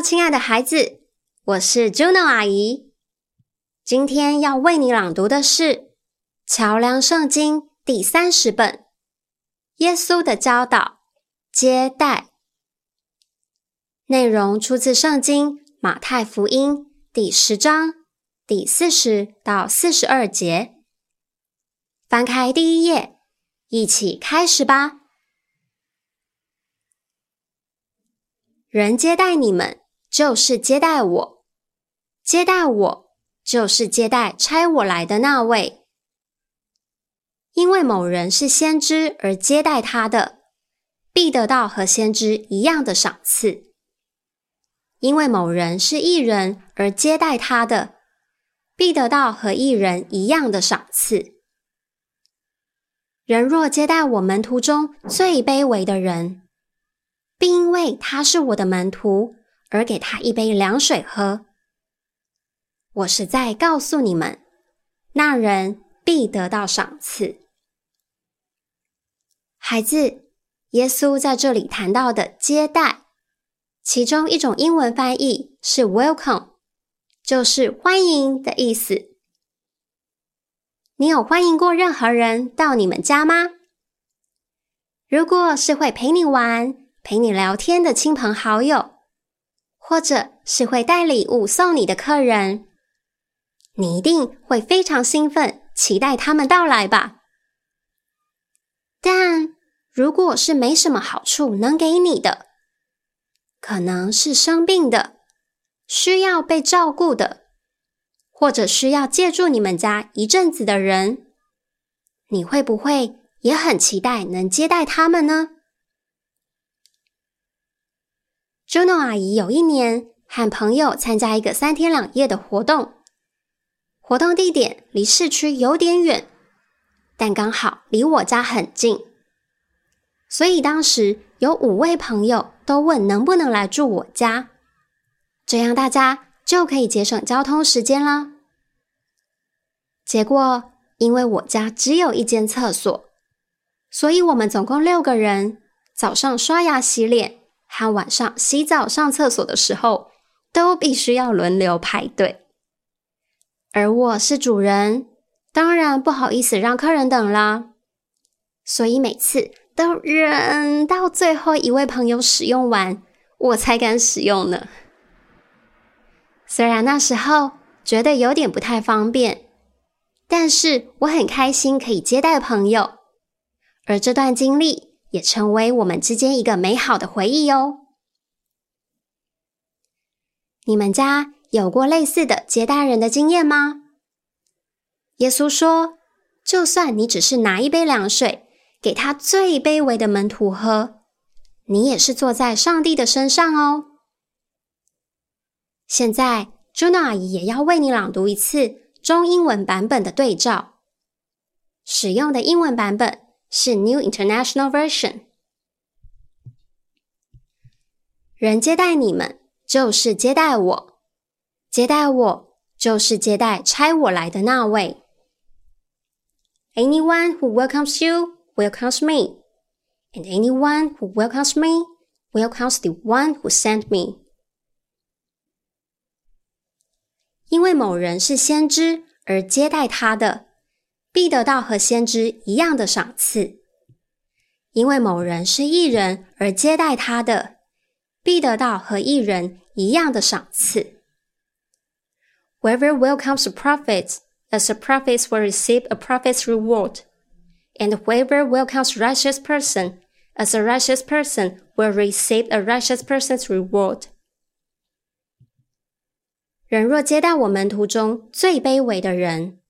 亲爱的孩子，我是 Juno 阿姨。今天要为你朗读的是《桥梁圣经》第三十本《耶稣的教导接待》，内容出自圣经马太福音第十章第四十到四十二节。翻开第一页，一起开始吧。人接待你们。就是接待我，接待我就是接待差我来的那位。因为某人是先知而接待他的，必得到和先知一样的赏赐；因为某人是艺人而接待他的，必得到和艺人一样的赏赐。人若接待我门徒中最卑微的人，并因为他是我的门徒。而给他一杯凉水喝。我是在告诉你们，那人必得到赏赐。孩子，耶稣在这里谈到的接待，其中一种英文翻译是 “welcome”，就是欢迎的意思。你有欢迎过任何人到你们家吗？如果是会陪你玩、陪你聊天的亲朋好友。或者是会带礼物送你的客人，你一定会非常兴奋，期待他们到来吧。但如果是没什么好处能给你的，可能是生病的、需要被照顾的，或者需要借助你们家一阵子的人，你会不会也很期待能接待他们呢？Juno 阿姨有一年和朋友参加一个三天两夜的活动，活动地点离市区有点远，但刚好离我家很近，所以当时有五位朋友都问能不能来住我家，这样大家就可以节省交通时间啦。结果因为我家只有一间厕所，所以我们总共六个人早上刷牙洗脸。他晚上洗澡、上厕所的时候，都必须要轮流排队。而我是主人，当然不好意思让客人等啦，所以每次都忍到最后一位朋友使用完，我才敢使用呢。虽然那时候觉得有点不太方便，但是我很开心可以接待朋友，而这段经历。也成为我们之间一个美好的回忆哦。你们家有过类似的接待人的经验吗？耶稣说：“就算你只是拿一杯凉水给他最卑微的门徒喝，你也是坐在上帝的身上哦。”现在，朱娜阿姨也要为你朗读一次中英文版本的对照，使用的英文版本。是 New International Version。人接待你们，就是接待我；接待我，就是接待差我来的那位。Anyone who welcomes you welcomes me, and anyone who welcomes me welcomes the one who sent me。因为某人是先知而接待他的。 必得到和先知一样的赏赐，因为某人是异人而接待他的，必得到和异人一样的赏赐。Whoever welcomes a prophet, as a prophet will receive a prophet's reward, and whoever welcomes righteous person, as a righteous person will receive a righteous person's reward. 人若接待我门徒中最卑微的人，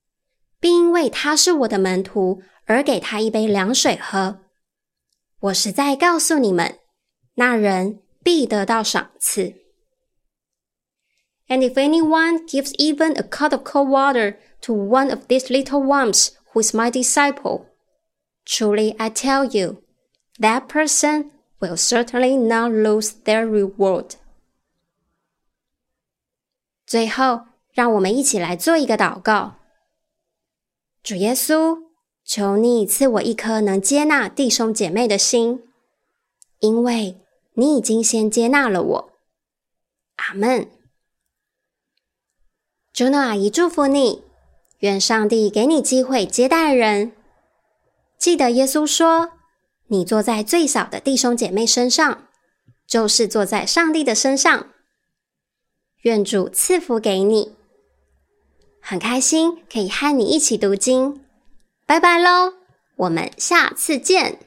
并因为他是我的门徒而给他一杯凉水喝。我实在告诉你们，那人必得到赏赐。And if anyone gives even a cup of cold water to one of these little ones who is my disciple, truly I tell you, that person will certainly not lose their reward. 最后，让我们一起来做一个祷告。 主耶稣，求你赐我一颗能接纳弟兄姐妹的心，因为你已经先接纳了我。阿门。朱诺阿姨祝福你，愿上帝给你机会接待人。记得耶稣说：“你坐在最小的弟兄姐妹身上，就是坐在上帝的身上。”愿主赐福给你，很开心可以和你一起读经。拜拜喽，我们下次见。